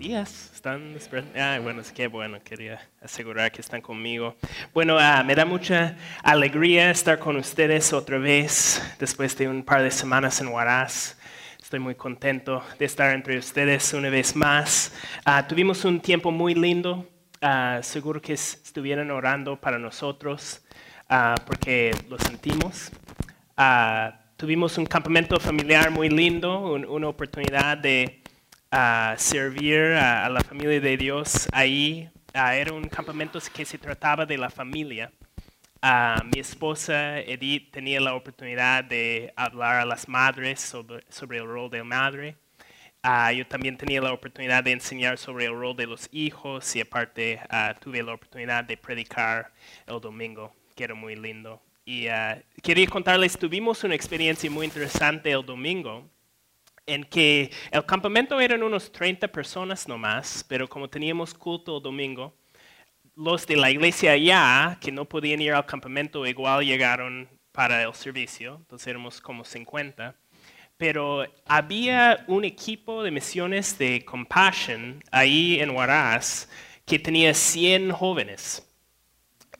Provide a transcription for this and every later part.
días. ¿Están Ah, bueno, es que bueno, quería asegurar que están conmigo. Bueno, ah, me da mucha alegría estar con ustedes otra vez después de un par de semanas en Huaraz. Estoy muy contento de estar entre ustedes una vez más. Ah, tuvimos un tiempo muy lindo. Ah, seguro que estuvieran orando para nosotros porque lo sentimos. tuvimos un campamento familiar muy lindo, una oportunidad de a servir a, la familia de Dios ahí. era un campamento que se trataba de la familia. mi esposa Edith tenía la oportunidad de hablar a las madres sobre, el rol de madre. yo también tenía la oportunidad de enseñar sobre el rol de los hijos y aparte tuve la oportunidad de predicar el domingo, que era muy lindo. Y quería contarles, tuvimos una experiencia muy interesante el domingo en que el campamento eran unos 30 personas nomás, pero como teníamos culto el domingo, los de la iglesia allá, que no podían ir al campamento, igual llegaron para el servicio, entonces éramos como 50. Pero había un equipo de misiones de Compassion ahí en Huaraz que tenía 100 jóvenes.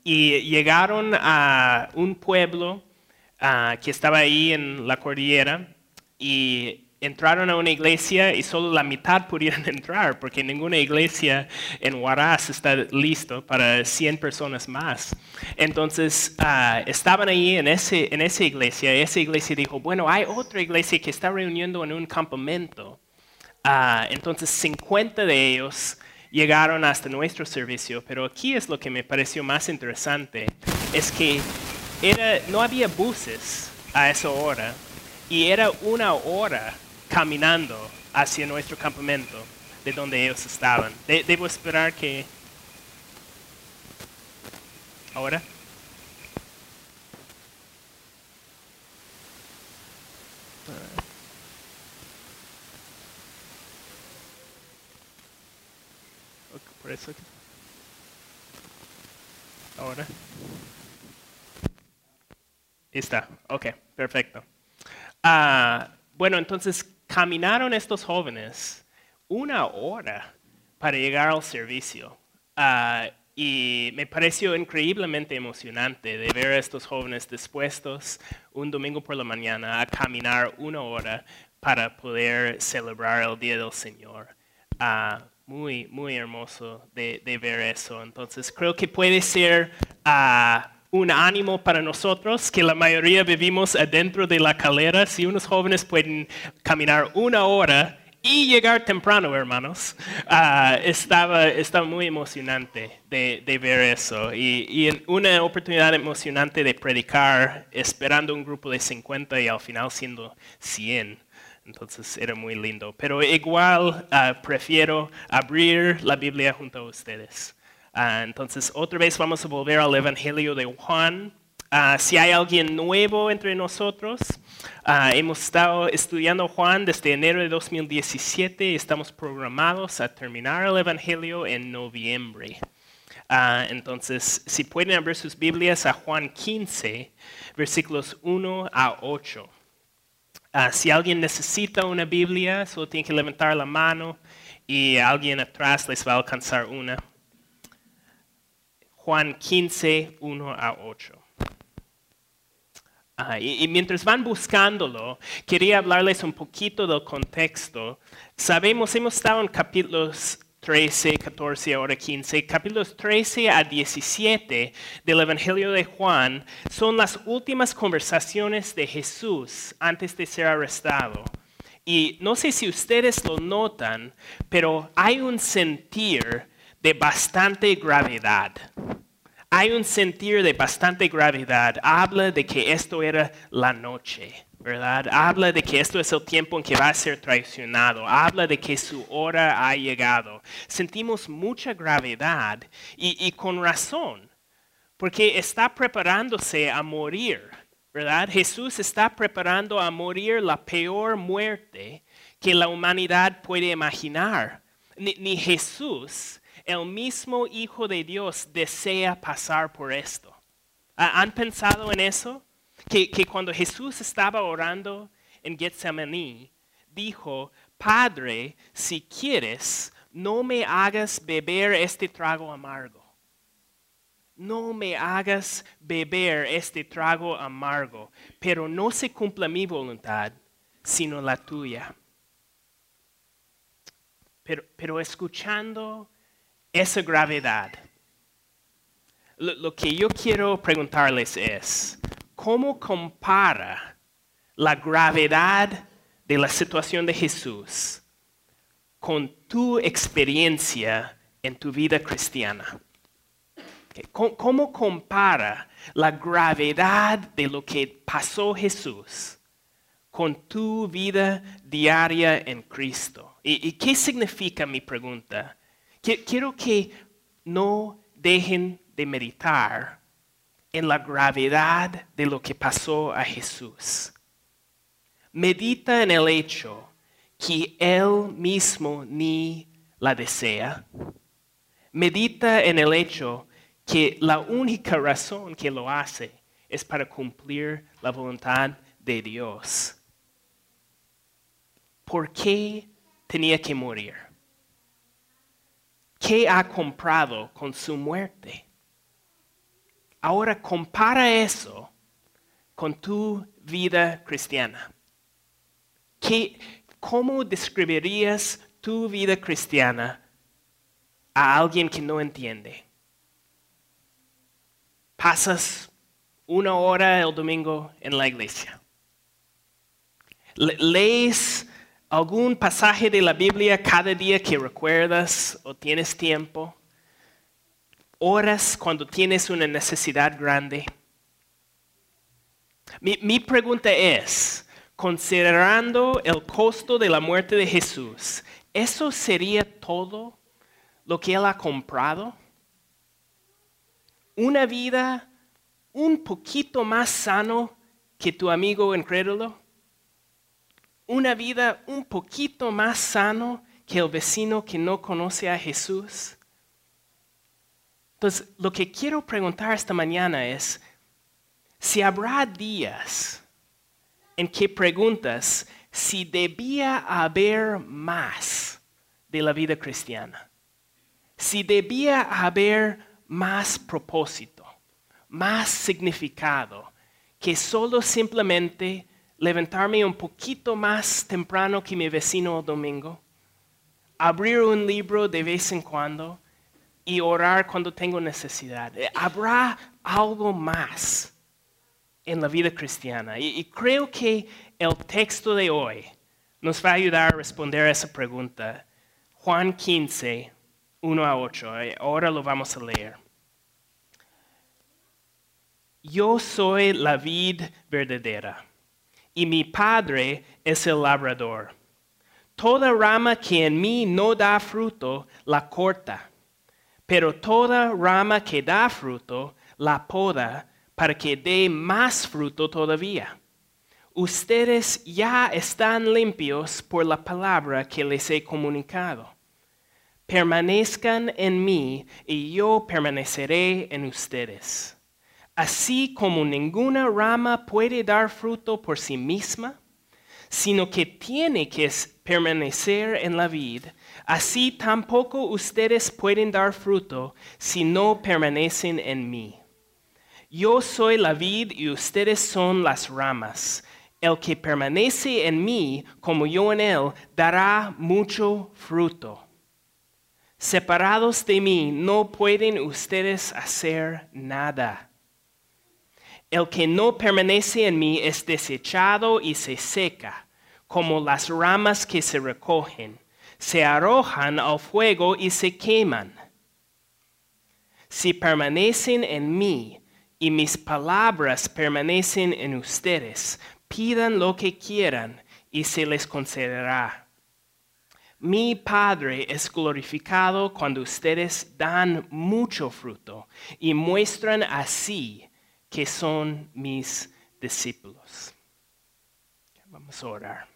Y llegaron a un pueblo ah, que estaba ahí en la cordillera y entraron a una iglesia y solo la mitad pudieron entrar, porque ninguna iglesia en Huaraz está listo para 100 personas más. Entonces, ah, estaban ahí en, ese, en esa iglesia, y esa iglesia dijo, bueno, hay otra iglesia que está reuniendo en un campamento. Ah, entonces, 50 de ellos llegaron hasta nuestro servicio, pero aquí es lo que me pareció más interesante, es que era, no había buses a esa hora, y era una hora caminando hacia nuestro campamento de donde ellos estaban. debo esperar que... ¿Ahora? Por eso. Ahora. Está. Ok, perfecto. Ah, bueno, entonces caminaron estos jóvenes una hora para llegar al servicio. Ah, y me pareció increíblemente emocionante ver a estos jóvenes dispuestos un domingo por la mañana a caminar una hora para poder celebrar el Día del Señor. Ah, muy, muy hermoso de, ver eso. Entonces creo que puede ser uh, un ánimo para nosotros, que la mayoría vivimos adentro de la calera. Si unos jóvenes pueden caminar una hora y llegar temprano, hermanos, uh, estaba, estaba muy emocionante de, ver eso. Y, y, una oportunidad emocionante de predicar, esperando un grupo de 50 y al final siendo 100. Entonces era muy lindo. Pero igual uh, prefiero abrir la Biblia junto a ustedes. Ah, entonces, otra vez vamos a volver al Evangelio de Juan. Ah, si hay alguien nuevo entre nosotros, ah, hemos estado estudiando Juan desde enero de 2017 y estamos programados a terminar el Evangelio en noviembre. entonces, si pueden abrir sus Biblias a Juan 15, versículos 1 a 8. si alguien necesita una Biblia, solo tiene que levantar la mano y alguien atrás les va a alcanzar una. Juan 15, 1 a 8. y, mientras van buscándolo, quería hablarles un poquito del contexto. Sabemos, hemos estado en capítulos 13, 14, ahora 15. Capítulos 13 a 17 del Evangelio de Juan son las últimas conversaciones de Jesús antes de ser arrestado. Y no sé si ustedes lo notan, pero hay un sentir de bastante gravedad. Hay un sentir de bastante gravedad. Habla de que esto era la noche, ¿verdad? Habla de que esto es el tiempo en que va a ser traicionado. Habla de que su hora ha llegado. Sentimos mucha gravedad y, y con razón, porque está preparándose a morir, ¿verdad? Jesús está preparando a morir la peor muerte que la humanidad puede imaginar. Ni, ni Jesús el mismo Hijo de Dios desea pasar por esto. ¿Han pensado en eso? Que, cuando Jesús estaba orando en Getsemaní, dijo, Padre, si quieres, no me hagas beber este trago amargo. No me hagas beber este trago amargo, pero no se cumpla mi voluntad, sino la tuya. Pero, pero escuchando esa gravedad, lo, lo que yo quiero preguntarles es, ¿cómo compara la gravedad de la situación de Jesús con tu experiencia en tu vida cristiana? ¿Cómo, ¿Cómo, compara la gravedad de lo que pasó Jesús con tu vida diaria en Cristo? ¿Y, y qué significa mi pregunta? Quiero que no dejen de meditar en la gravedad de lo que pasó a Jesús. Medita en el hecho que Él mismo ni la desea. Medita en el hecho que la única razón que lo hace es para cumplir la voluntad de Dios. ¿Por qué tenía que morir? ¿Qué ha comprado con su muerte? Ahora compara eso con tu vida cristiana. ¿Qué, ¿Cómo describirías tu vida cristiana a alguien que no entiende? Pasas una hora el domingo en la iglesia. Lees algún pasaje de la Biblia cada día que recuerdas o tienes tiempo. Oras cuando tienes una necesidad grande. Mi, mi pregunta es, considerando el costo de la muerte de Jesús, ¿eso sería todo lo que Él ha comprado? ¿Una vida un poquito más sano que tu amigo incrédulo? ¿Una vida un poquito más sano que el vecino que no conoce a Jesús? Entonces, lo que quiero preguntar esta mañana es, si habrá días en que preguntas si debía haber más de la vida cristiana, si debía haber más propósito, más significado, que solo simplemente levantarme un poquito más temprano que mi vecino el domingo, abrir un libro de vez en cuando, y orar cuando tengo necesidad. Eh, habrá algo más en la vida cristiana. Y, creo que el texto de hoy nos va a ayudar a responder a esa pregunta. Juan 15, 1 a 8. Eh, ahora lo vamos a leer. Yo soy la vid verdadera y mi padre es el labrador. Toda rama que en mí no da fruto, la corta pero toda rama que da fruto, la poda para que dé más fruto todavía. Ustedes ya están limpios por la palabra que les he comunicado. Permanezcan en mí y yo permaneceré en ustedes. Así como ninguna rama puede dar fruto por sí misma, sino que tiene que permanecer en la vid, Así tampoco ustedes pueden dar fruto si no permanecen en mí. Yo soy la vid y ustedes son las ramas. El que permanece en mí, como yo en él, dará mucho fruto. Separados de mí, no pueden ustedes hacer nada. El que no permanece en mí es desechado y se seca, como las ramas que se recogen se arrojan al fuego y se queman. Si permanecen en mí y mis palabras permanecen en ustedes, pidan lo que quieran y se les concederá. Mi Padre es glorificado cuando ustedes dan mucho fruto y muestran así que son mis discípulos. Vamos a orar.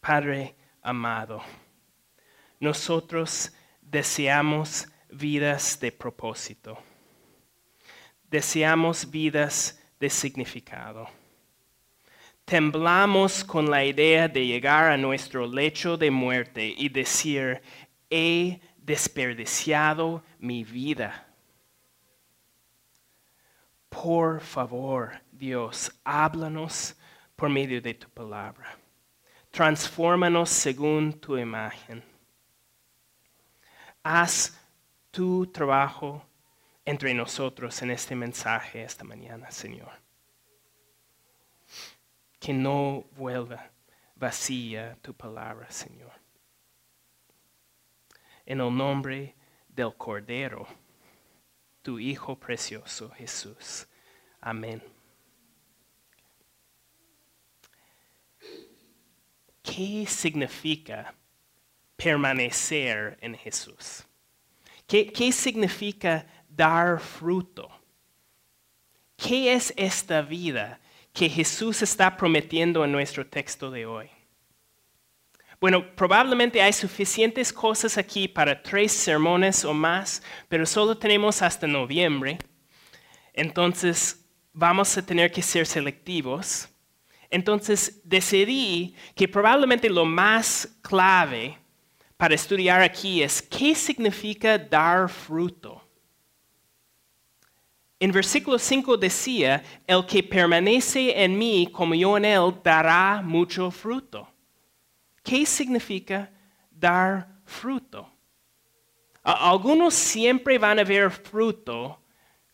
Padre amado, nosotros deseamos vidas de propósito, deseamos vidas de significado. temblamos con la idea de llegar a nuestro lecho de muerte y decir, he desperdiciado mi vida. Por favor, Dios, háblanos por medio de tu palabra. Transfórmanos según tu imagen. Haz tu trabajo entre nosotros en este mensaje esta mañana, Señor. Que no vuelva vacía tu palabra, Señor. En el nombre del Cordero, tu Hijo precioso Jesús. Amén. ¿Qué significa permanecer en Jesús? ¿Qué, ¿Qué, significa dar fruto? ¿Qué es esta vida que Jesús está prometiendo en nuestro texto de hoy? Bueno, probablemente hay suficientes cosas aquí para tres sermones o más, pero solo tenemos hasta noviembre. Entonces, vamos a tener que ser selectivos. Entonces decidí que probablemente lo más clave para estudiar aquí es qué significa dar fruto. En versículo 5 decía, el que permanece en mí como yo en él dará mucho fruto. ¿Qué significa dar fruto? Algunos siempre van a ver fruto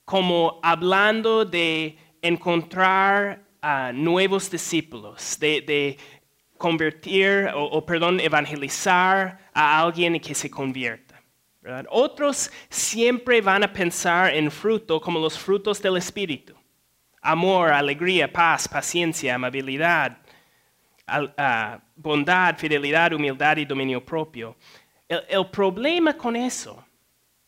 como hablando de encontrar a nuevos discípulos, de, convertir o, perdón, evangelizar a alguien que se convierta. Otros siempre van a pensar en fruto como los frutos del Espíritu. Amor, alegría, paz, paciencia, amabilidad, bondad, fidelidad, humildad y dominio propio. el problema con eso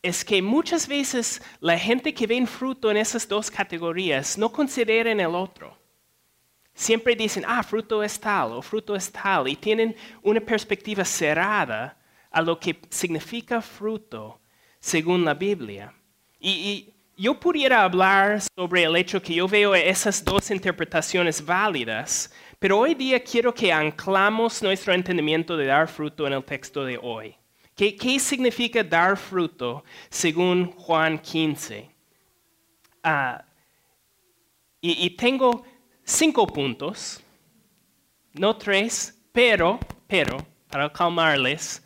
es que muchas veces la gente que ve fruto en esas dos categorías no consideran el otro. Siempre dicen, ah, fruto es tal o fruto es tal, y tienen una perspectiva cerrada a lo que significa fruto según la Biblia. Y, yo pudiera hablar sobre el hecho que yo veo esas dos interpretaciones válidas, pero hoy día quiero que anclamos nuestro entendimiento de dar fruto en el texto de hoy. ¿Qué, significa dar fruto según Juan 15? Ah, y, tengo cinco puntos, no tres, pero, pero, para calmarles,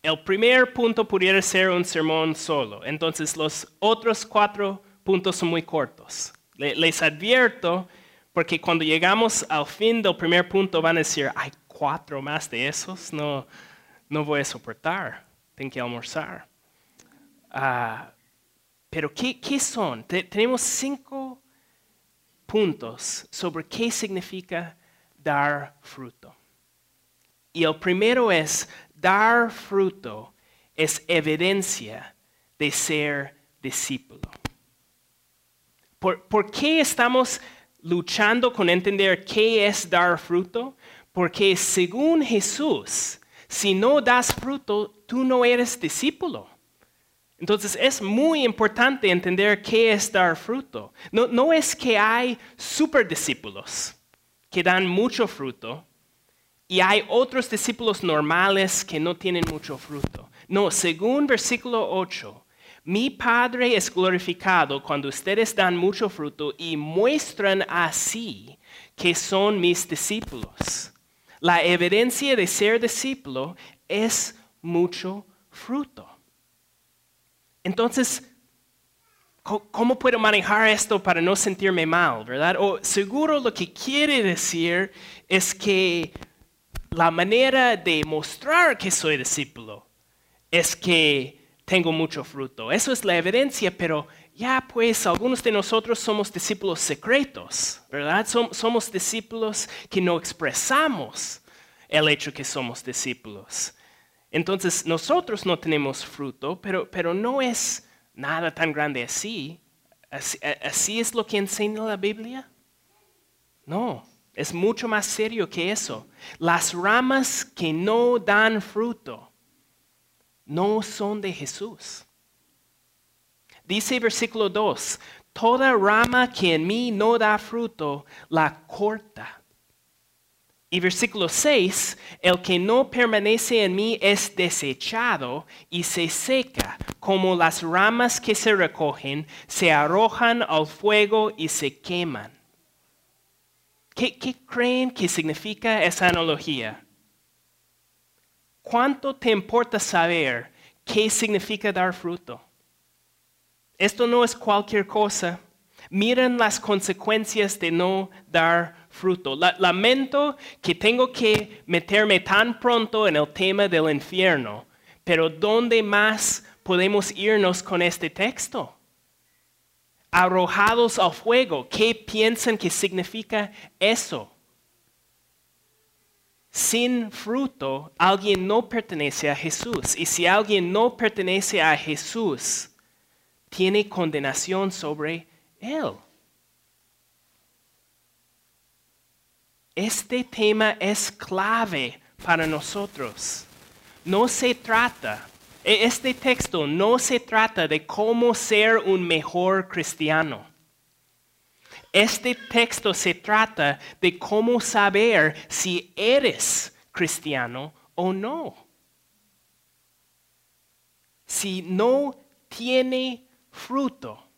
el primer punto pudiera ser un sermón solo. Entonces los otros cuatro puntos son muy cortos. les advierto porque cuando llegamos al fin del primer punto van a decir, hay cuatro más de esos. No, no voy a soportar, tengo que almorzar. Ah, pero ¿qué, son? tenemos cinco puntos sobre qué significa dar fruto. Y el primero es, dar fruto es evidencia de ser discípulo. ¿Por, ¿Por, qué estamos luchando con entender qué es dar fruto? Porque según Jesús, si no das fruto, tú no eres discípulo. Entonces es muy importante entender qué es dar fruto. No, es que hay super discípulos que dan mucho fruto y hay otros discípulos normales que no tienen mucho fruto. No, según versículo 8, mi Padre es glorificado cuando ustedes dan mucho fruto y muestran así que son mis discípulos. La evidencia de ser discípulo es mucho fruto. Entonces, ¿cómo puedo manejar esto para no sentirme mal, verdad? O seguro lo que quiere decir es que la manera de mostrar que soy discípulo es que tengo mucho fruto. Eso es la evidencia, pero ya pues algunos de nosotros somos discípulos secretos, ¿verdad? somos discípulos que no expresamos el hecho que somos discípulos. Entonces nosotros no tenemos fruto, pero, pero no es nada tan grande así. así. ¿Así es lo que enseña la Biblia? No, es mucho más serio que eso. Las ramas que no dan fruto no son de Jesús. Dice versículo 2, toda rama que en mí no da fruto, la corta Y versículo 6, el que no permanece en mí es desechado y se seca, como las ramas que se recogen, se arrojan al fuego y se queman. ¿Qué, qué creen que significa esa analogía? ¿Cuánto te importa saber qué significa dar fruto? Esto no es cualquier cosa. Miren las consecuencias de no dar fruto. lamento que tengo que meterme tan pronto en el tema del infierno, pero ¿dónde más podemos irnos con este texto? Arrojados al fuego, ¿qué piensan que significa eso? Sin fruto, alguien no pertenece a Jesús. Y si alguien no pertenece a Jesús, tiene condenación sobre él. Este tema es clave para nosotros. No se trata, e-, este texto no se trata de cómo ser un mejor cristiano. Este texto se trata de cómo saber si eres cristiano o no. Si no tiene fruto,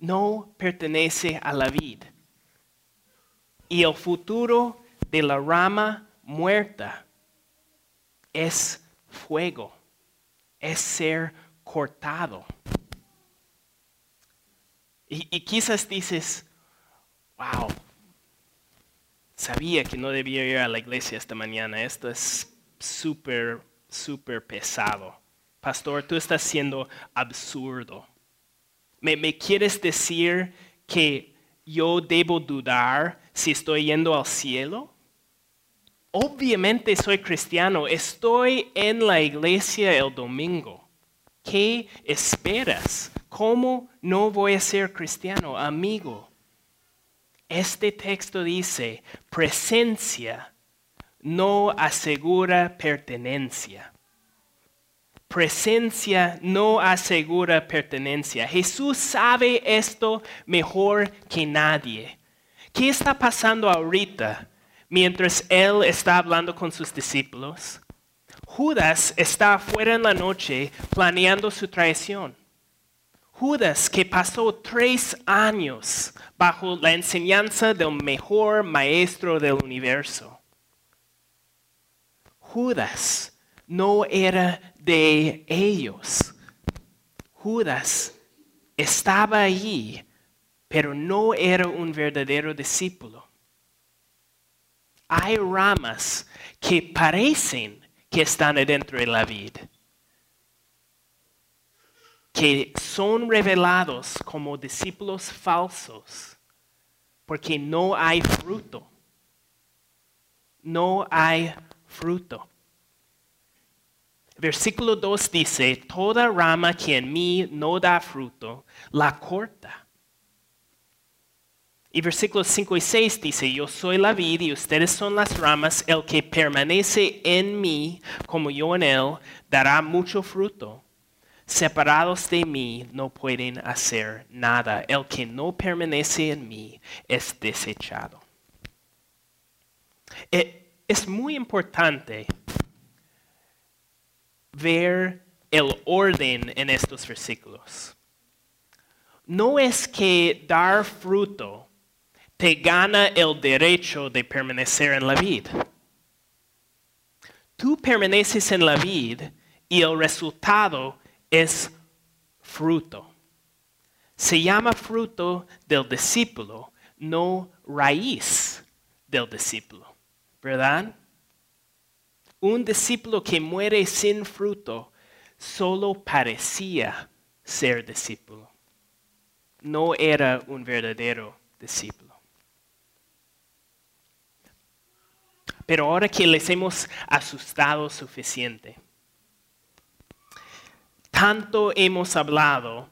no pertenece a la vida y el futuro de la rama muerta es fuego, es ser cortado. Y, quizás dices, wow, sabía que no debía ir a la iglesia esta mañana, esto es súper, súper pesado. Pastor, tú estás siendo absurdo. ¿Me, ¿Me quieres decir que yo debo dudar si estoy yendo al cielo? Obviamente soy cristiano, estoy en la iglesia el domingo. ¿Qué esperas? ¿Cómo no voy a ser cristiano, amigo? Este texto dice, presencia no asegura pertenencia. Presencia no asegura pertenencia. Jesús sabe esto mejor que nadie. ¿Qué está pasando ahorita mientras Él está hablando con sus discípulos? Judas está afuera en la noche planeando su traición. Judas, que pasó tres años bajo la enseñanza del mejor maestro del universo. Judas no era de ellos. Judas estaba allí pero no era un verdadero discípulo. Hay ramas que parecen que están dentro de la vid, que son revelados como discípulos falsos, porque no hay fruto. No hay fruto. Versículo 2 dice, toda rama que en mí no da fruto, la corta y versículos 5 y 6 dice, yo soy la vid y ustedes son las ramas, el que permanece en mí como yo en él, dará mucho fruto. Separados de mí no pueden hacer nada. El que no permanece en mí es desechado. Eh, es muy importante ver el orden en estos versículos. No es que dar fruto te gana el derecho de permanecer en la vid. Tú permaneces en la vid y el resultado es fruto. Se llama fruto del discípulo, no raíz del discípulo, ¿verdad? Un discípulo que muere sin fruto solo parecía ser discípulo. No era un verdadero discípulo. Pero ahora que les hemos asustado suficiente, tanto hemos hablado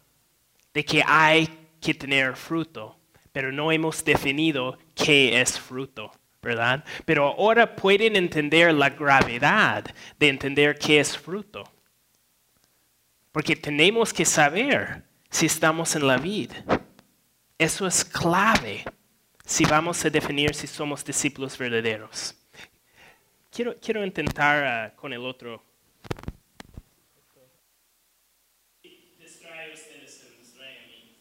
de que hay que tener fruto, pero no hemos definido qué es fruto, ¿verdad? Pero ahora pueden entender la gravedad de entender qué es fruto. Porque tenemos que saber si estamos en la vida. Eso es clave si vamos a definir si somos discípulos verdaderos. quiero, quiero intentar ah, con el otro. Distrae a ustedes, se distrae a mí.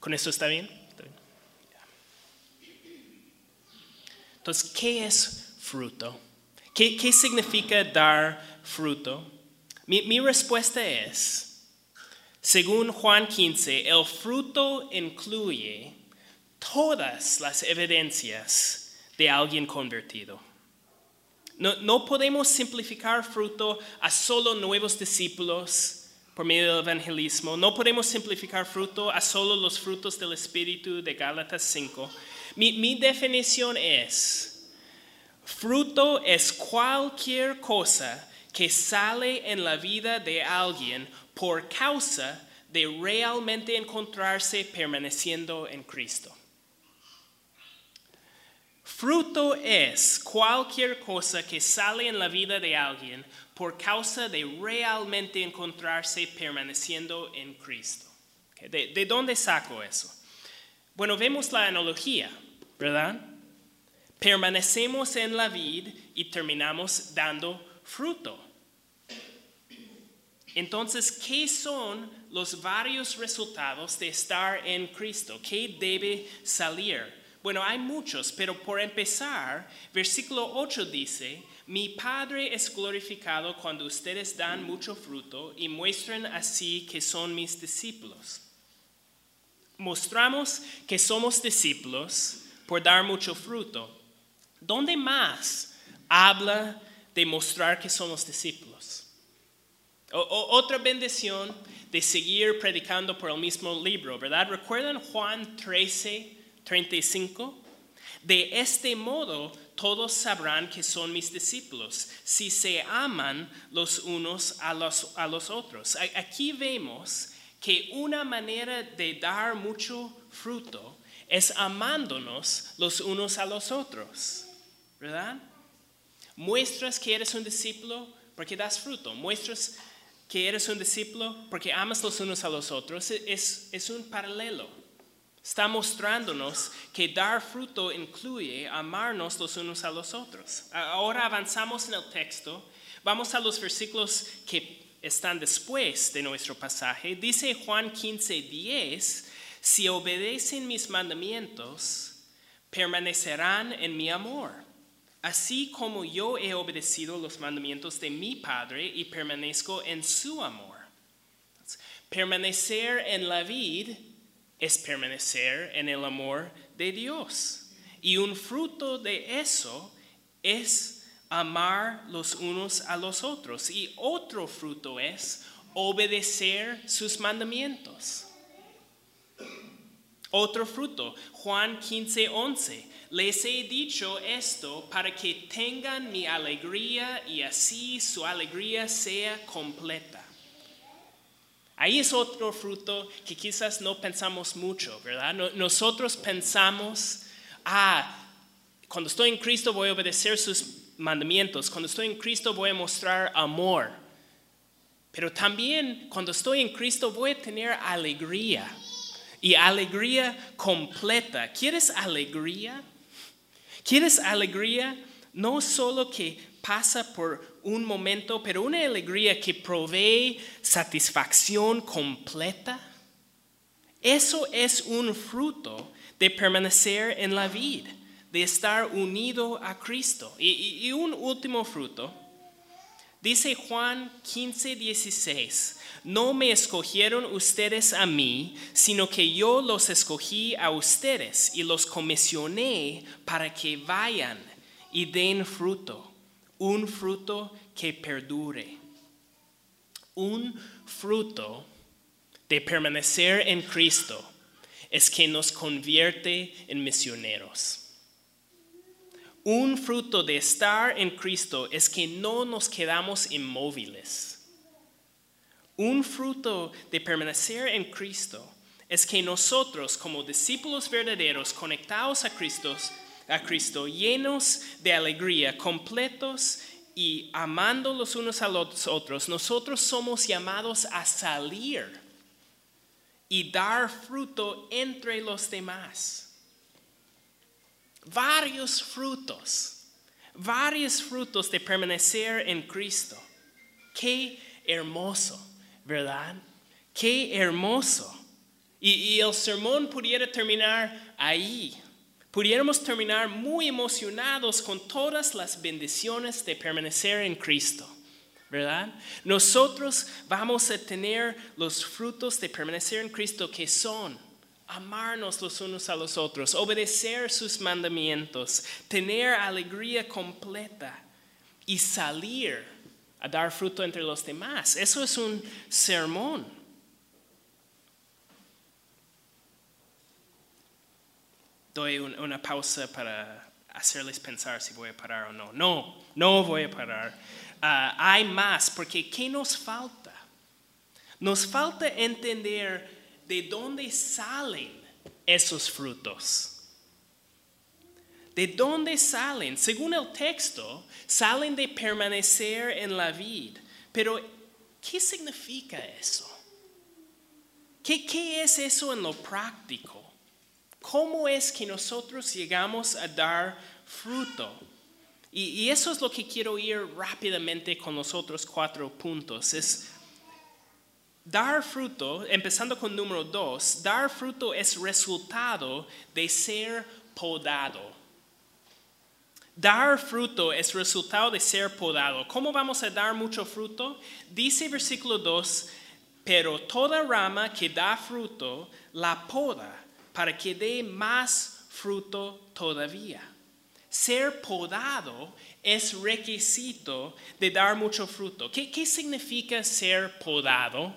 ¿Con esto está bien? Entonces, ¿qué es fruto? ¿Qué, qué significa dar fruto? Mi, mi respuesta es, según Juan 15, el fruto incluye todas las evidencias de alguien convertido. No, no podemos simplificar fruto a solo nuevos discípulos por medio del evangelismo. No podemos simplificar fruto a solo los frutos del Espíritu de Gálatas 5. Mi, mi definición es, fruto es cualquier cosa que sale en la vida de alguien por causa de realmente encontrarse permaneciendo en Cristo. Fruto es cualquier cosa que sale en la vida de alguien por causa de realmente encontrarse permaneciendo en Cristo. ¿De, ¿De dónde saco eso? Bueno, vemos la analogía, ¿verdad? Permanecemos en la vid y terminamos dando fruto. Entonces, ¿qué son los varios resultados de estar en Cristo? ¿Qué debe salir? Bueno, hay muchos, pero por empezar, versículo 8 dice, mi Padre es glorificado cuando ustedes dan mucho fruto y muestran así que son mis discípulos. Mostramos que somos discípulos por dar mucho fruto. ¿Dónde más habla de mostrar que somos discípulos? O, o, otra bendición de seguir predicando por el mismo libro, ¿verdad? ¿Recuerdan Juan 13, 35? De este modo todos sabrán que son mis discípulos, si se aman los unos a los, a los otros. Aquí vemos que una manera de dar mucho fruto es amándonos los unos a los otros, ¿verdad? Muestras que eres un discípulo porque das fruto, muestras que eres un discípulo porque amas los unos a los otros, es, es un paralelo. Está mostrándonos que dar fruto incluye amarnos los unos a los otros. Ahora avanzamos en el texto, vamos a los versículos que están después de nuestro pasaje. Dice Juan 15, 10, si obedecen mis mandamientos, permanecerán en mi amor, así como yo he obedecido los mandamientos de mi Padre y permanezco en su amor. Permanecer en la vid es permanecer en el amor de Dios. Y un fruto de eso es amar los unos a los otros. Y otro fruto es obedecer sus mandamientos. Otro fruto, Juan 15, 11. Les he dicho esto para que tengan mi alegría y así su alegría sea completa. Ahí es otro fruto que quizás no pensamos mucho, ¿verdad? Nosotros pensamos, ah, cuando estoy en Cristo voy a obedecer sus mandamientos, cuando estoy en Cristo voy a mostrar amor. Pero también cuando estoy en Cristo voy a tener alegría y alegría completa. ¿Quieres alegría? ¿Quieres alegría? No solo que pasa por un momento, pero una alegría que provee satisfacción completa. Eso es un fruto de permanecer en la vida, de estar unido a Cristo. Y, y un último fruto, dice Juan 15, 16, no me escogieron ustedes a mí, sino que yo los escogí a ustedes y los comisioné para que vayan y den fruto un fruto que perdure. Un fruto de permanecer en Cristo es que nos convierte en misioneros. Un fruto de estar en Cristo es que no nos quedamos inmóviles. Un fruto de permanecer en Cristo es que nosotros como discípulos verdaderos conectados a Cristo a Cristo, llenos de alegría, completos y amando los unos a los otros, nosotros somos llamados a salir y dar fruto entre los demás. Varios frutos, varios frutos de permanecer en Cristo. Qué hermoso, ¿verdad? Qué hermoso. Y, y el sermón pudiera terminar ahí, pudiéramos terminar muy emocionados con todas las bendiciones de permanecer en Cristo. ¿Verdad? Nosotros vamos a tener los frutos de permanecer en Cristo que son amarnos los unos a los otros, obedecer sus mandamientos, tener alegría completa y salir a dar fruto entre los demás. Eso es un sermón. Doy una pausa para hacerles pensar si voy a parar o no. No, no voy a parar. Ah, hay más, porque ¿qué nos falta? Nos falta entender de dónde salen esos frutos. ¿De dónde salen? Según el texto, salen de permanecer en la vid. Pero, ¿qué significa eso? ¿Qué, qué es eso en lo práctico? ¿Cómo es que nosotros llegamos a dar fruto? Y, eso es lo que quiero ir rápidamente con los otros cuatro puntos. Es dar fruto, empezando con número dos, dar fruto es resultado de ser podado. Dar fruto es resultado de ser podado. ¿Cómo vamos a dar mucho fruto? Dice versículo 2, pero toda rama que da fruto la poda para que dé más fruto todavía. Ser podado es requisito de dar mucho fruto. ¿Qué, ¿Qué, significa ser podado?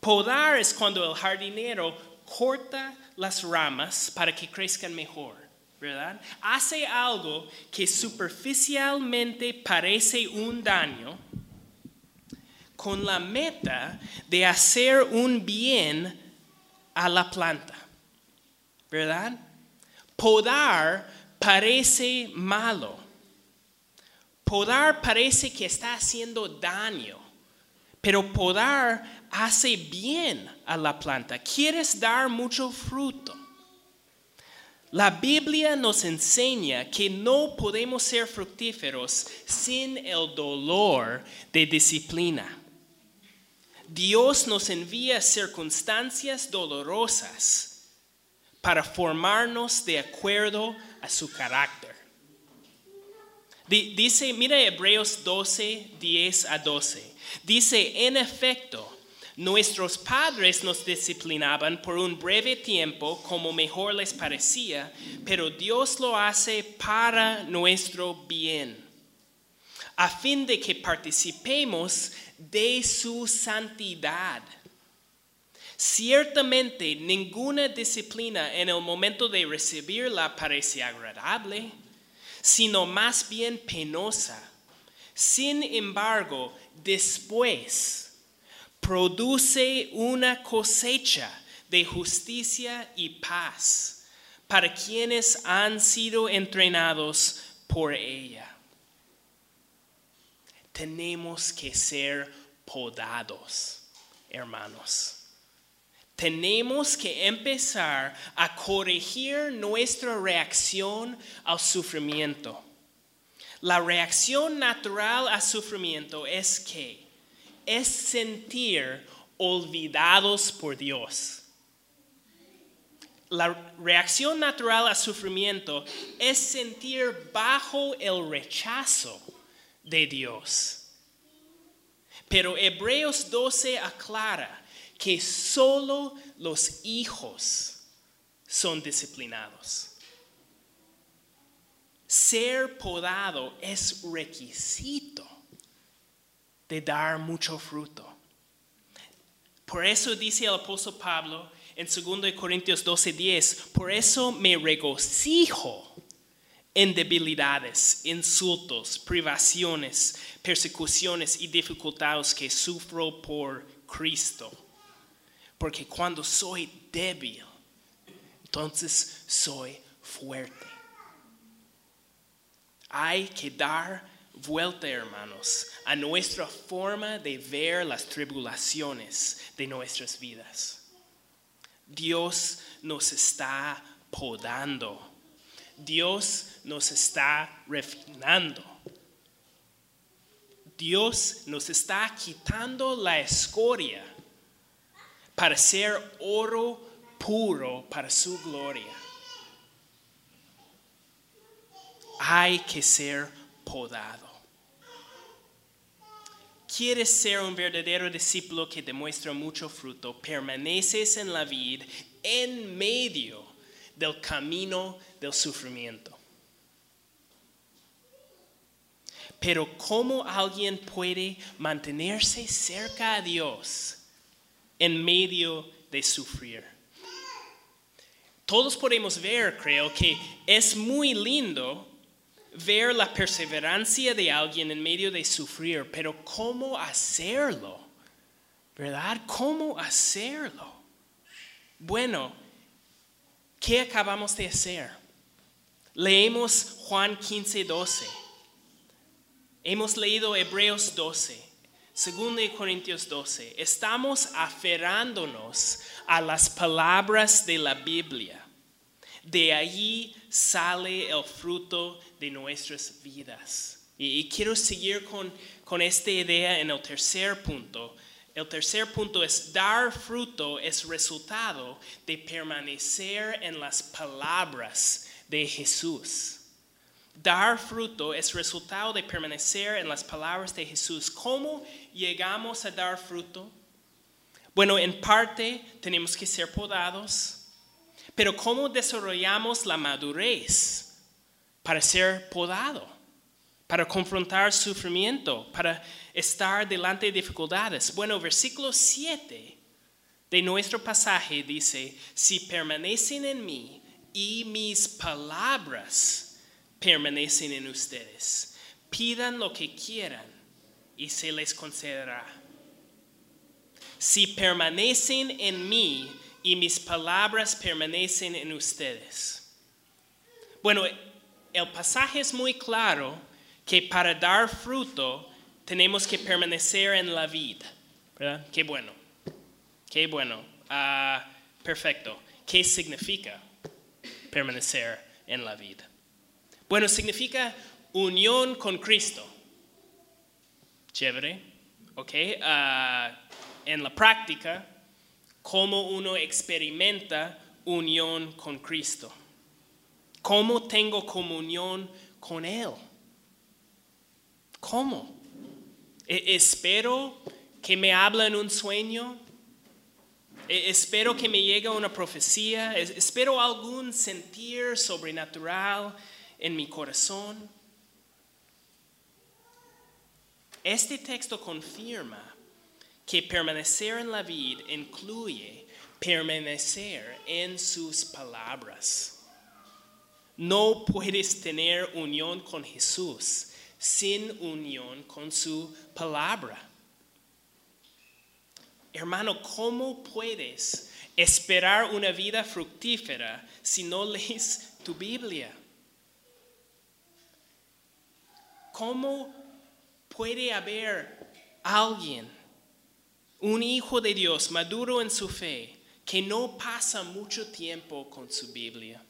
Podar es cuando el jardinero corta las ramas para que crezcan mejor, ¿verdad? Hace algo que superficialmente parece un daño con la meta de hacer un bien a la planta. ¿Verdad? Podar parece malo. Podar parece que está haciendo daño, pero podar hace bien a la planta. Quieres dar mucho fruto. La Biblia nos enseña que no podemos ser fructíferos sin el dolor de disciplina. Dios nos envía circunstancias dolorosas para formarnos de acuerdo a su carácter. Dice, mira Hebreos 12, 10 a 12. Dice, en efecto, nuestros padres nos disciplinaban por un breve tiempo como mejor les parecía, pero Dios lo hace para nuestro bien, a fin de que participemos de su santidad. Ciertamente ninguna disciplina en el momento de recibirla parece agradable, sino más bien penosa. Sin embargo, después produce una cosecha de justicia y paz para quienes han sido entrenados por ella. Tenemos que ser podados, hermanos tenemos que empezar a corregir nuestra reacción al sufrimiento. La reacción natural al sufrimiento es que es sentir olvidados por Dios. La reacción natural al sufrimiento es sentir bajo el rechazo de Dios. Pero Hebreos 12 aclara que solo los hijos son disciplinados. Ser podado es requisito de dar mucho fruto. Por eso dice el apóstol Pablo en 2 Corintios 12:10, por eso me regocijo en debilidades, insultos, privaciones, persecuciones y dificultades que sufro por Cristo porque cuando soy débil, entonces soy fuerte. Hay que dar vuelta, hermanos, a nuestra forma de ver las tribulaciones de nuestras vidas. Dios nos está podando. Dios nos está refinando. Dios nos está quitando la escoria para ser oro puro para su gloria. Hay que ser podado. ¿Quieres ser un verdadero discípulo que demuestra mucho fruto? Permaneces en la vid en medio del camino del sufrimiento. Pero ¿cómo alguien puede mantenerse cerca a Dios en medio de sufrir? Todos podemos ver, creo, que es muy lindo ver la perseverancia de alguien en medio de sufrir, pero ¿cómo hacerlo? ¿Verdad? ¿Cómo hacerlo? Bueno, ¿qué acabamos de hacer? Leemos Juan 15, 12. Hemos leído Hebreos 12, 2 Corintios 12. Estamos aferrándonos a las palabras de la Biblia. De allí sale el fruto de nuestras vidas. Y, quiero seguir con, con esta idea en el tercer punto. El tercer punto es dar fruto es resultado de permanecer en las palabras de Jesús. Dar fruto es resultado de permanecer en las palabras de Jesús. ¿Cómo llegamos a dar fruto? Bueno, en parte tenemos que ser podados, pero ¿cómo desarrollamos la madurez? para ser podado, para confrontar sufrimiento, para estar delante de dificultades. Bueno, versículo 7 de nuestro pasaje dice, si permanecen en mí y mis palabras permanecen en ustedes, pidan lo que quieran y se les concederá. Si permanecen en mí y mis palabras permanecen en ustedes. Bueno, el pasaje es muy claro que para dar fruto tenemos que permanecer en la vida. ¿Verdad? Qué bueno. Qué bueno. Ah, perfecto. ¿Qué significa permanecer en la vida? Bueno, significa unión con Cristo. Chévere. ¿Ok? Ah, en la práctica, cómo uno experimenta unión con Cristo. ¿Cómo tengo comunión con Él? ¿Cómo? E, ¿Espero que me habla en un sueño? E, ¿Espero que me llegue una profecía? ¿Espero algún sentir sobrenatural en mi corazón? Este texto confirma que permanecer en la vida incluye permanecer en sus palabras. No puedes tener unión con Jesús sin unión con su palabra. Hermano, ¿cómo puedes esperar una vida fructífera si no lees tu Biblia? ¿Cómo puede haber alguien, un hijo de Dios maduro en su fe, que no pasa mucho tiempo con su Biblia?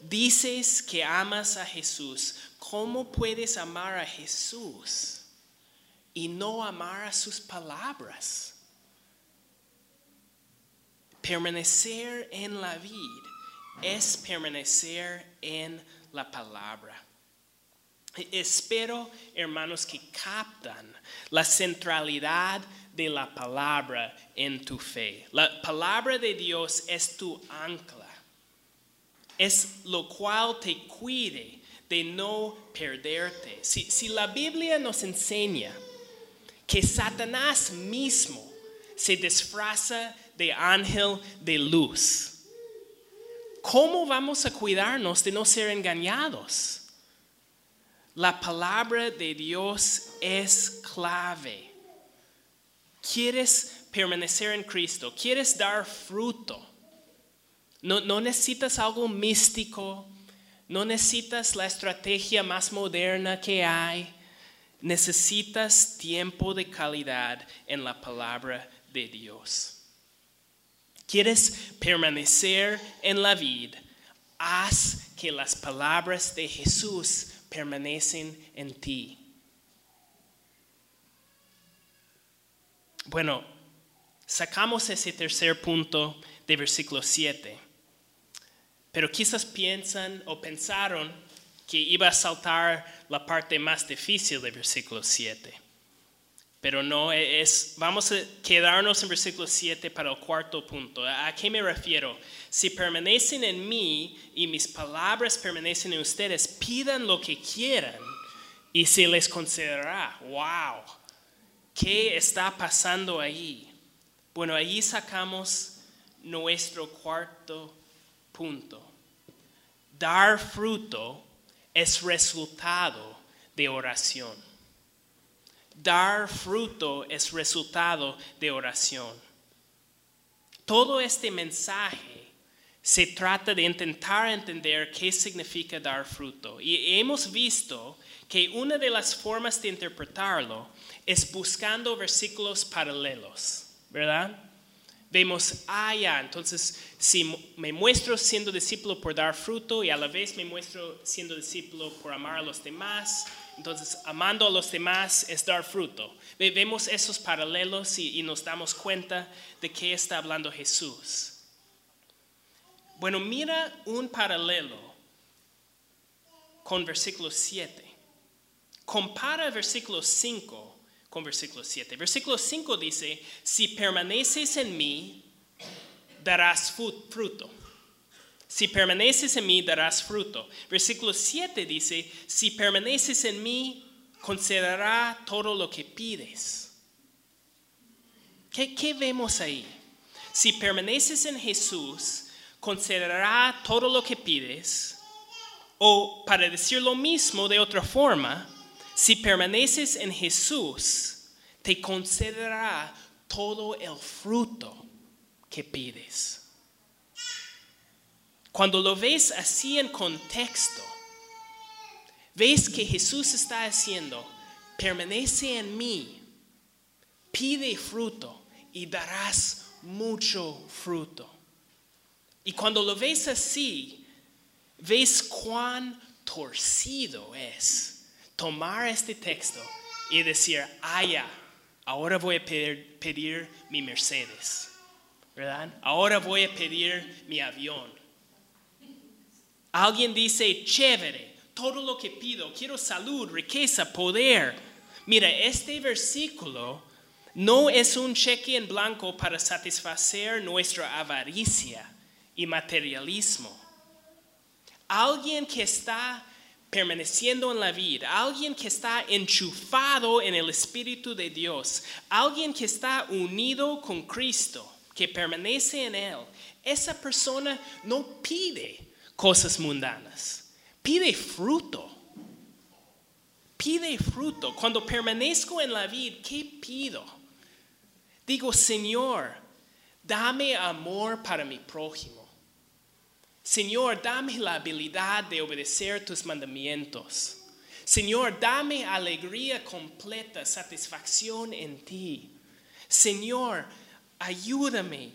dices que amas a Jesús, ¿cómo puedes amar a Jesús y no amar a sus palabras? Permanecer en la vida es permanecer en la palabra. Espero, hermanos, que captan la centralidad de la palabra en tu fe. La palabra de Dios es tu ancla es lo cual te cuide de no perderte. Si, la Biblia nos enseña que Satanás mismo se disfraza de ángel de luz, ¿cómo vamos a cuidarnos de no ser engañados? La palabra de Dios es clave. ¿Quieres permanecer en Cristo? ¿Quieres dar fruto? No, necesitas algo místico, No necesitas la estrategia más moderna que hay. Necesitas tiempo de calidad en la palabra de Dios. ¿Quieres permanecer en la vida? Haz que las palabras de Jesús permanecen en ti. Bueno, sacamos ese tercer punto de versículo 7. Pero quizás piensan o pensaron que iba a saltar la parte más difícil del versículo 7. Pero no es, vamos a quedarnos en versículo 7 para el cuarto punto. ¿A qué me refiero? Si permanecen en mí y mis palabras permanecen en ustedes, pidan lo que quieran y se les concederá. ¡Wow! ¿Qué está pasando ahí? Bueno, ahí sacamos nuestro cuarto punto. Dar fruto es resultado de oración. Dar fruto es resultado de oración. Todo este mensaje se trata de intentar entender qué significa dar fruto. Y hemos visto que una de las formas de interpretarlo es buscando versículos paralelos, ¿verdad? Vemos, ah, ya, entonces si me muestro siendo discípulo por dar fruto y a la vez me muestro siendo discípulo por amar a los demás, entonces amando a los demás es dar fruto. Vemos esos paralelos y, y nos damos cuenta de qué está hablando Jesús. Bueno, mira un paralelo con versículo 7. Compara versículo 5 con versículo 7. Versículo 5 dice, si permaneces en mí, darás fruto. Si permaneces en mí, darás fruto. Versículo 7 dice, si permaneces en mí, concederá todo lo que pides. ¿Qué, qué vemos ahí? Si permaneces en Jesús, concederá todo lo que pides. O para decir lo mismo de otra forma, si permaneces en Jesús, te concederá todo el fruto que pides. Cuando lo ves así en contexto, ves que Jesús está haciendo, permanece en mí, pide fruto y darás mucho fruto. Y cuando lo ves así, ves cuán torcido es tomar este texto y decir, ah, ahora voy a pedir, pedir mi Mercedes, ¿verdad? Ahora voy a pedir mi avión. Alguien dice, chévere, todo lo que pido, quiero salud, riqueza, poder. Mira, este versículo no es un cheque en blanco para satisfacer nuestra avaricia y materialismo. Alguien que está permaneciendo en la vida, alguien que está enchufado en el Espíritu de Dios, alguien que está unido con Cristo, que permanece en Él, esa persona no pide cosas mundanas, pide fruto. Pide fruto. Cuando permanezco en la vida, ¿qué pido? Digo, Señor, dame amor para mi prójimo. Señor, dame la habilidad de obedecer tus mandamientos. Señor, dame alegría completa, satisfacción en ti. Señor, ayúdame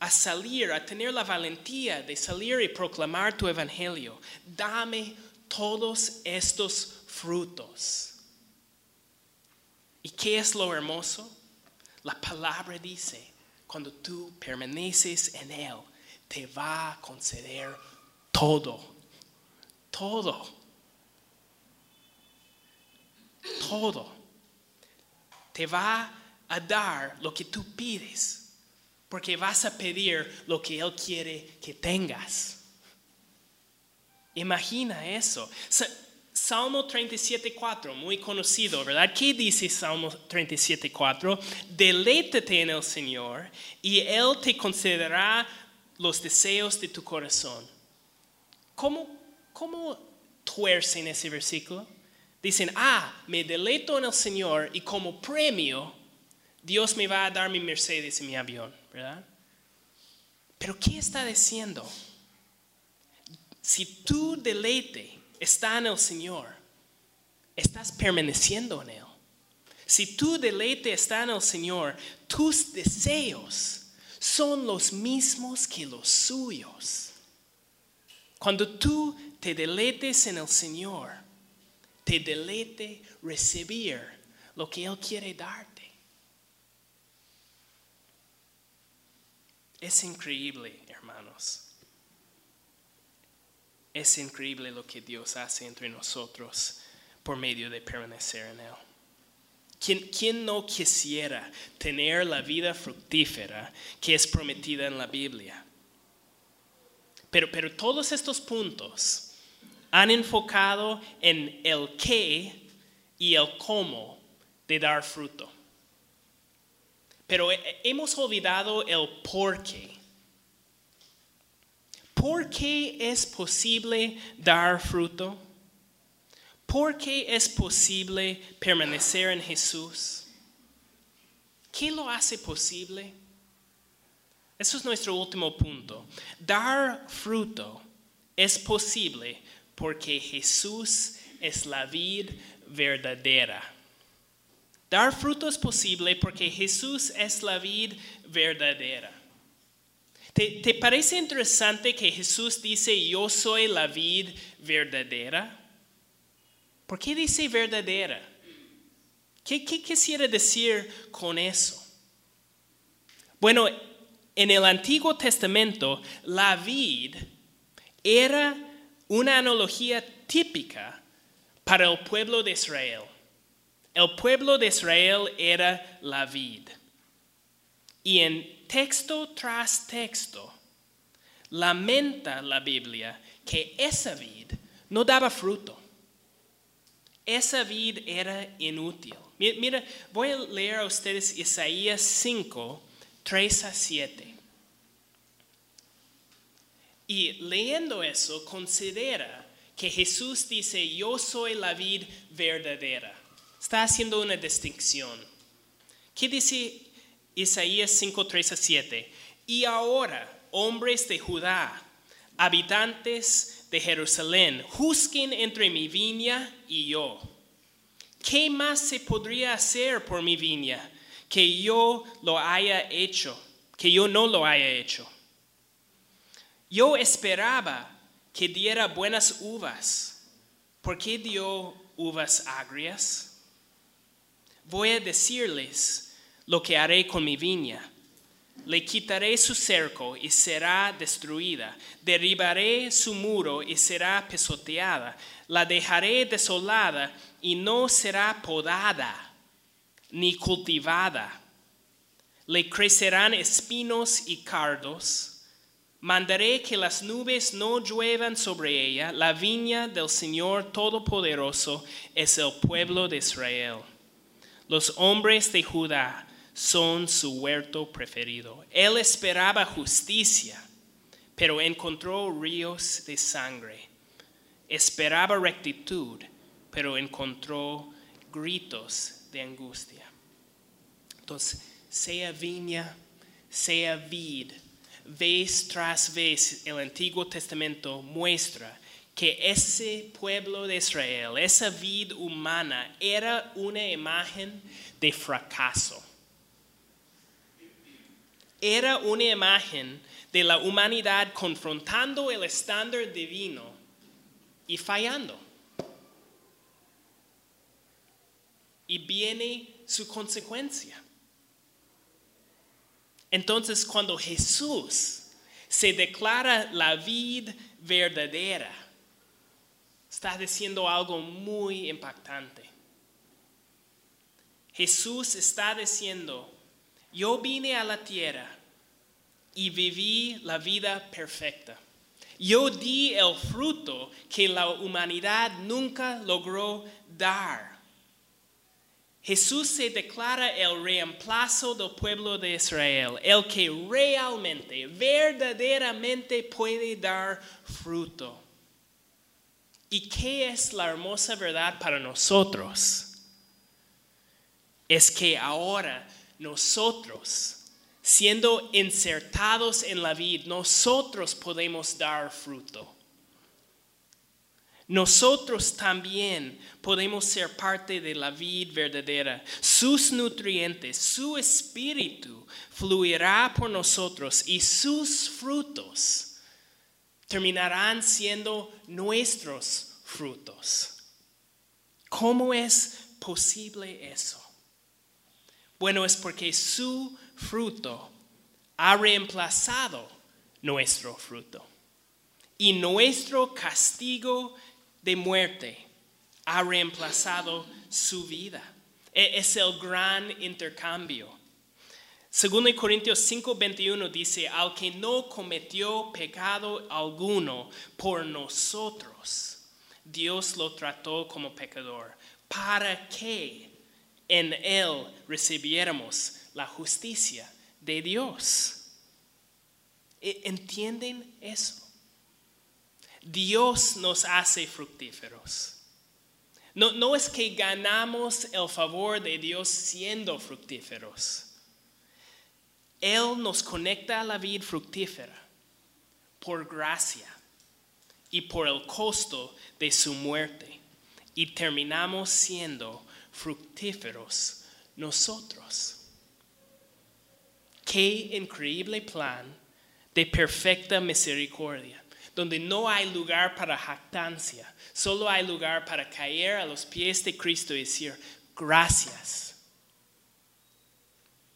a salir, a tener la valentía de salir y proclamar tu evangelio. Dame todos estos frutos. ¿Y qué es lo hermoso? La palabra dice, cuando tú permaneces en Él, te va a conceder todo, todo, todo. Te va a dar lo que tú pides, porque vas a pedir lo que Él quiere que tengas. Imagina eso. Salmo 37.4, muy conocido, ¿verdad? ¿Qué dice Salmo 37.4? Deleítate en el Señor y Él te concederá los deseos de tu corazón. ¿Cómo, cómo tuercen ese versículo? Dicen, ah, me deleito en el Señor y como premio Dios me va a dar mi Mercedes y mi avión, ¿verdad? Pero ¿qué está diciendo? Si tu deleite está en el Señor, estás permaneciendo en Él. Si tu deleite está en el Señor, tus deseos son los mismos que los suyos. Cuando tú te deleites en el Señor, te deleite recibir lo que Él quiere darte. Es increíble, hermanos. Es increíble lo que Dios hace entre nosotros por medio de permanecer en Él. ¿Quién, quién no quisiera tener la vida fructífera que es prometida en la Biblia? Pero, pero todos estos puntos han enfocado en el qué y el cómo de dar fruto. Pero hemos olvidado el por qué. ¿Por qué es posible dar fruto? ¿Por qué es posible permanecer en Jesús? ¿Qué lo hace posible? Eso es nuestro último punto. Dar fruto es posible porque Jesús es la vid verdadera. Dar fruto es posible porque Jesús es la vid verdadera. ¿Te, ¿Te, parece interesante que Jesús dice, yo soy la vid verdadera? ¿Por qué dice verdadera? ¿Qué, qué quisiera decir con eso? Bueno, en el Antiguo Testamento, la vid era una analogía típica para el pueblo de Israel. El pueblo de Israel era la vid. Y en texto tras texto, lamenta la Biblia que esa vid no daba fruto. Esa vid era inútil. Mira, voy a leer a ustedes Isaías 5, 3 a 7. Y leyendo eso, considera que Jesús dice, yo soy la vid verdadera. Está haciendo una distinción. ¿Qué dice Isaías 5, 3 a 7? Y ahora, hombres de Judá, habitantes de Jerusalén, juzguen entre mi viña y yo. ¿Qué más se podría hacer por mi viña que yo lo haya hecho, que yo no lo haya hecho? Yo esperaba que diera buenas uvas. ¿Por qué dio uvas agrias? Voy a decirles lo que haré con mi viña. Le quitaré su cerco y será destruida. Derribaré su muro y será pisoteada. La dejaré desolada y no será podada ni cultivada. Le crecerán espinos y cardos Mandaré que las nubes no lluevan sobre ella. La viña del Señor Todopoderoso es el pueblo de Israel. Los hombres de Judá son su huerto preferido. Él esperaba justicia, pero encontró ríos de sangre. Esperaba rectitud, pero encontró gritos de angustia. Entonces, sea viña, sea vid, vez tras vez el Antiguo Testamento muestra que ese pueblo de Israel, esa vida humana, era una imagen de fracaso. Era una imagen de la humanidad confrontando el estándar divino y fallando. Y viene su consecuencia. Entonces cuando Jesús se declara la vid verdadera, está diciendo algo muy impactante. Jesús está diciendo, yo vine a la tierra y viví la vida perfecta. Yo di el fruto que la humanidad nunca logró dar. Jesús se declara el reemplazo del pueblo de Israel, el que realmente, verdaderamente puede dar fruto. ¿Y qué es la hermosa verdad para nosotros? Es que ahora nosotros, siendo insertados en la vida, nosotros podemos dar fruto. nosotros también podemos ser parte de la vid verdadera. Sus nutrientes, su espíritu fluirá por nosotros y sus frutos terminarán siendo nuestros frutos. ¿Cómo es posible eso? Bueno, es porque su fruto ha reemplazado nuestro fruto. Y nuestro castigo de muerte ha reemplazado su vida. E, es el gran intercambio. Segundo Corintios 5:21 dice, al que no cometió pecado alguno por nosotros, Dios lo trató como pecador, para que en él recibiéramos la justicia de Dios. E, ¿Entienden eso? Dios nos hace fructíferos. No, no es que ganamos el favor de Dios siendo fructíferos. Él nos conecta a la vida fructífera por gracia y por el costo de su muerte. Y terminamos siendo fructíferos nosotros. Qué increíble plan de perfecta misericordia donde no hay lugar para jactancia, solo hay lugar para caer a los pies de Cristo y decir, gracias.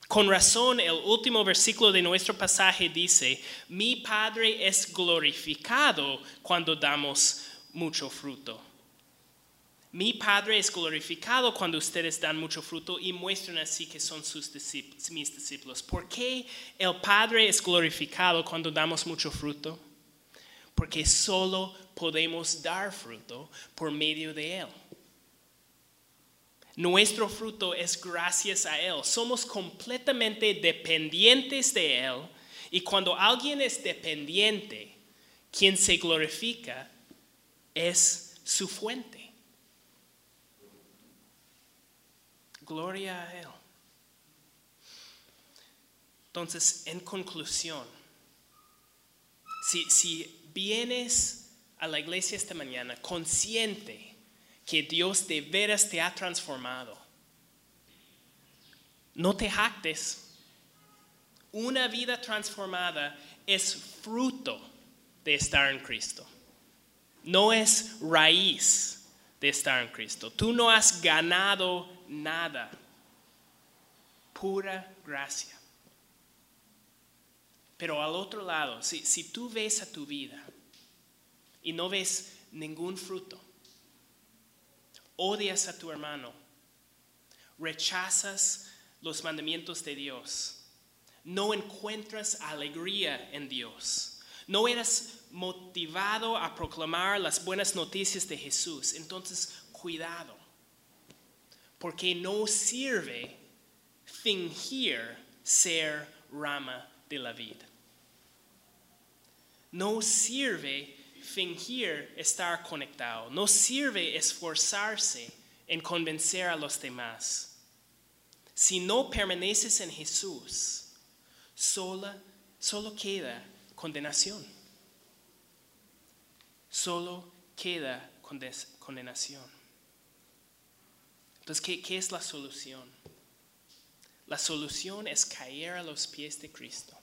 Con razón, el último versículo de nuestro pasaje dice, mi Padre es glorificado cuando damos mucho fruto. Mi Padre es glorificado cuando ustedes dan mucho fruto y muestran así que son sus mis discípulos. ¿Por qué el Padre es glorificado cuando damos mucho fruto? porque solo podemos dar fruto por medio de Él. Nuestro fruto es gracias a Él. Somos completamente dependientes de Él. Y cuando alguien es dependiente, quien se glorifica es su fuente. Gloria a Él. Entonces, en conclusión, si, si vienes a la iglesia esta mañana consciente que Dios de veras te ha transformado, no te jactes. Una vida transformada es fruto de estar en Cristo. No es raíz de estar en Cristo. Tú no has ganado nada. Pura gracia. Pero al otro lado, si, tú ves a tu vida y no ves ningún fruto, odias a tu hermano, rechazas los mandamientos de Dios, no encuentras alegría en Dios, no eres motivado a proclamar las buenas noticias de Jesús, entonces cuidado, porque no sirve fingir ser rama de la vida. No sirve fingir estar conectado, no sirve esforzarse en convencer a los demás. Si no permaneces en Jesús, solo queda condenación. Solo queda condenación. Entonces, ¿qué, ¿qué es la solución? La solución es caer a los pies de Cristo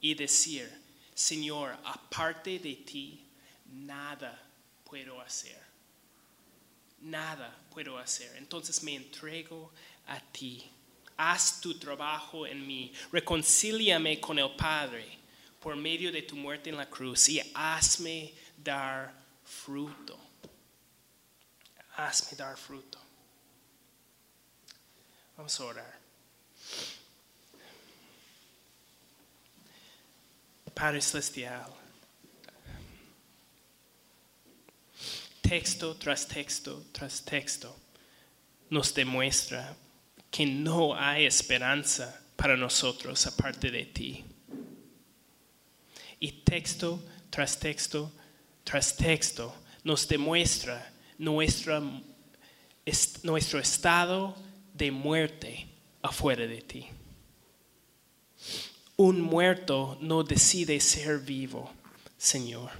y decir, Señor, aparte de ti, nada puedo hacer. Nada puedo hacer. Entonces me entrego a ti. Haz tu trabajo en mí. Reconcíliame con el Padre por medio de tu muerte en la cruz y hazme dar fruto. Hazme dar fruto. Vamos a orar. Padre Celestial, texto tras texto tras texto nos demuestra que no hay esperanza para nosotros aparte de ti. Y texto tras texto tras texto nos demuestra nuestro estado de muerte afuera de ti un muerto no decide ser vivo, Señor.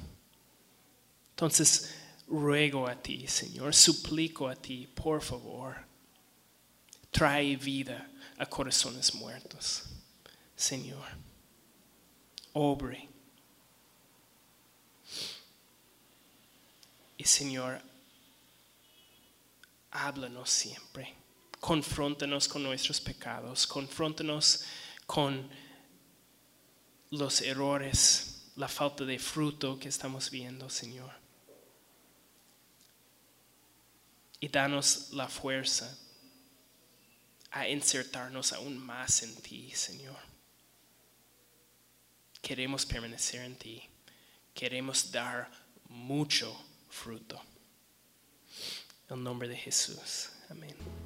Entonces, ruego a ti, Señor, suplico a ti, por favor, trae vida a corazones muertos, Señor. Obre. Y Señor, háblanos siempre. Confróntanos con nuestros pecados, confróntanos con los errores, la falta de fruto que estamos viendo, Señor. Y danos la fuerza a insertarnos aún más en ti, Señor. Queremos permanecer en ti. Queremos dar mucho fruto. En el nombre de Jesús. Amén.